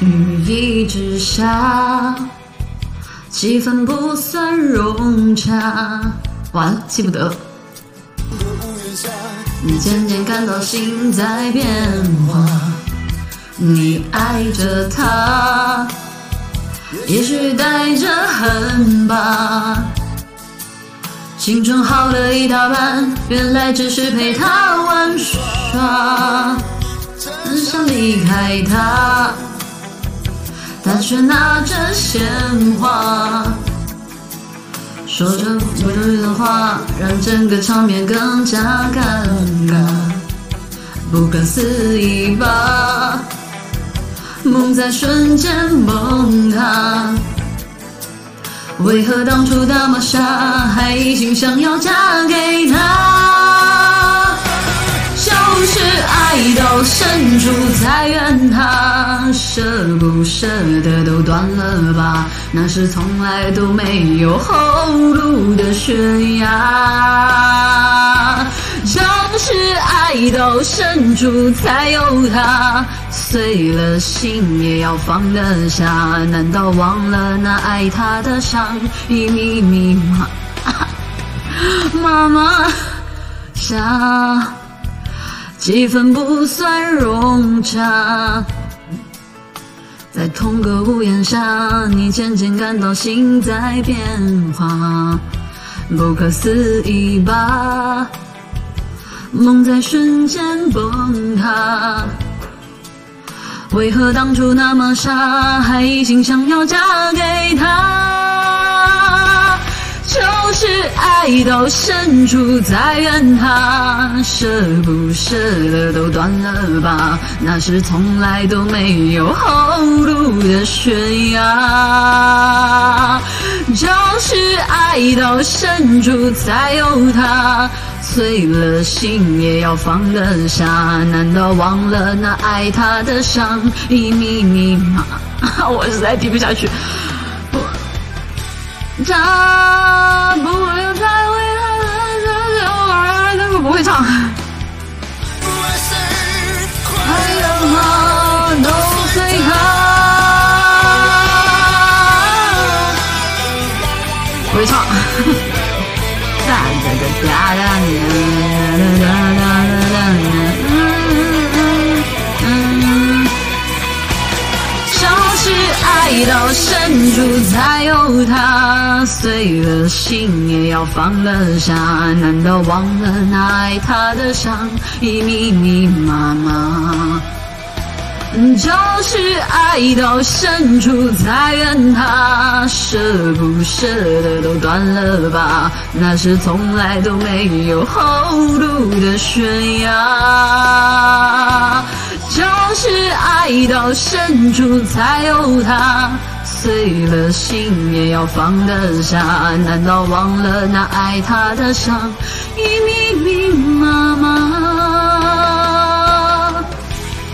雨一直下，气氛不算融洽。完了，记不得。你渐渐感到心在变化，你爱着他，也许带着恨吧。青春好了一大半，原来只是陪他玩耍。很想离开他，他却拿着鲜花，说着不对的话，让整个场面更加尴尬。不可思议吧，梦在瞬间崩塌。为何当初那么傻，还一心想要嫁给他？到深处才怨他，舍不舍得都断了吧，那是从来都没有后路的悬崖。就是爱到深处才有他，碎了心也要放得下，难道忘了那爱他的伤？已密密麻麻麻下。气氛不算融洽，在同个屋檐下，你渐渐感到心在变化，不可思议吧？梦在瞬间崩塌，为何当初那么傻，还一心想要嫁给他？爱到深处才怨他，舍不舍得都断了吧，那是从来都没有后路的悬崖。就是爱到深处才有他，碎了心也要放得下，难道忘了那爱他的伤已密密麻？我实在听不下去。他不会唱。哒哒哒哒哒哒哒哒哒哒。爱到深处才有他，碎了心也要放得下。难道忘了那爱他的伤已密密麻麻？就是爱到深处才怨他，舍不舍得都断了吧，那是从来都没有后路的悬崖。就是爱到深处才有他，碎了心也要放得下。难道忘了那爱他的伤已密密麻麻？